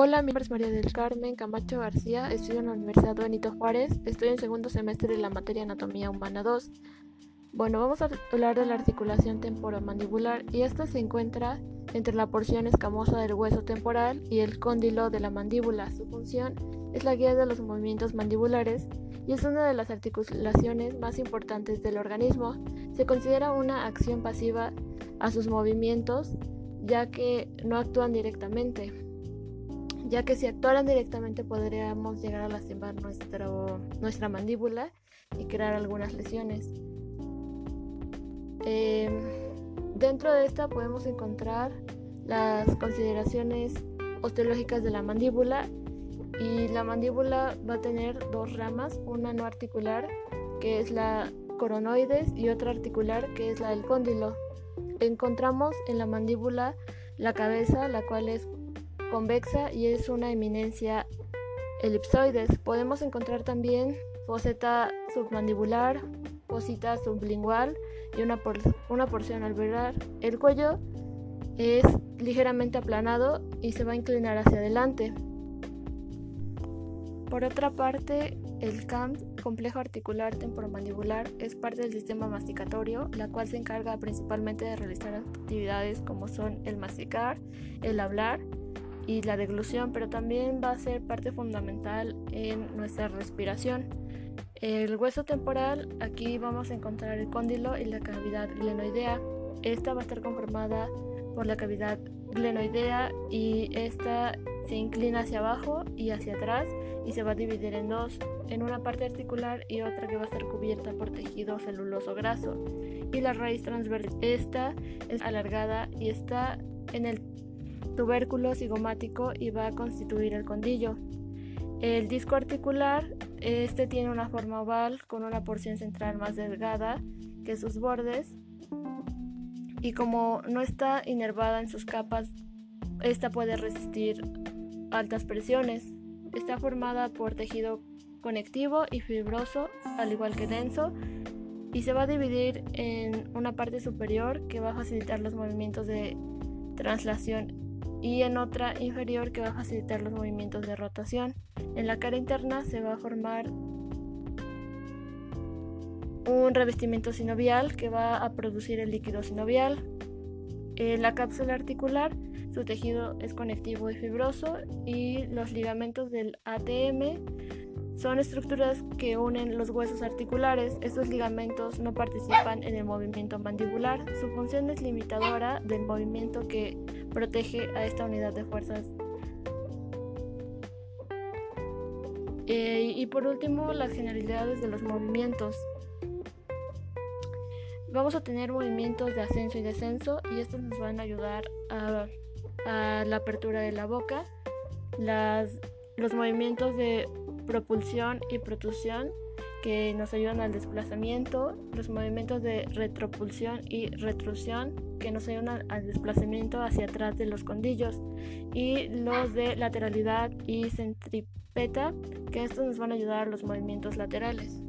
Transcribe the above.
Hola, mi nombre es María del Carmen Camacho García, estudio en la Universidad Benito Juárez, estoy en segundo semestre de la materia Anatomía Humana 2. Bueno, vamos a hablar de la articulación temporomandibular y esta se encuentra entre la porción escamosa del hueso temporal y el cóndilo de la mandíbula. Su función es la guía de los movimientos mandibulares y es una de las articulaciones más importantes del organismo. Se considera una acción pasiva a sus movimientos ya que no actúan directamente, ya que si actuaran directamente podríamos llegar a lastimar nuestro, nuestra mandíbula y crear algunas lesiones. Em, dentro de esta podemos encontrar las consideraciones osteológicas de la mandíbula y la mandíbula va a tener dos ramas, una no articular que es la coronoides y otra articular que es la del cóndilo. Encontramos en la mandíbula la cabeza, la cual es convexa y es una eminencia elipsoides. Podemos encontrar también foseta submandibular, fosita sublingual y una, una porción alveolar. El cuello es ligeramente aplanado y se va a inclinar hacia adelante. Por otra parte, el CAM, complejo articular temporomandibular, es parte del sistema masticatorio, la cual se encarga principalmente de realizar actividades como son el masticar, el hablar y la deglución, pero también va a ser parte fundamental en nuestra respiración. El hueso temporal, aquí vamos a encontrar el cóndilo y la cavidad glenoidea. Esta va a estar conformada por la cavidad glenoidea y esta se inclina hacia abajo y hacia atrás y se va a dividir en dos, en una parte articular y otra que va a estar cubierta por tejido celuloso graso. Y la raíz transversal, esta es alargada y está en el tubérculo cigomático y va a constituir el condillo. El disco articular, este tiene una forma oval con una porción central más delgada que sus bordes y como no está inervada en sus capas, esta puede resistir altas presiones. Está formada por tejido conectivo y fibroso, al igual que denso, y se va a dividir en una parte superior que va a facilitar los movimientos de translación y en otra inferior que va a facilitar los movimientos de rotación. En la cara interna se va a formar un revestimiento sinovial que va a producir el líquido sinovial. Eh, la cápsula articular, su tejido es conectivo y fibroso y los ligamentos del ATM son estructuras que unen los huesos articulares. Estos ligamentos no participan en el movimiento mandibular. Su función es limitadora del movimiento que protege a esta unidad de fuerzas. Eh, y por último, las generalidades de los movimientos. Vamos a tener movimientos de ascenso y descenso y estos nos van a ayudar a, la apertura de la boca, los movimientos de propulsión y protrusión que nos ayudan al desplazamiento, los movimientos de retropulsión y retrusión que nos ayudan al desplazamiento hacia atrás de los condillos y los de lateralidad y centripeta que estos nos van a ayudar a los movimientos laterales.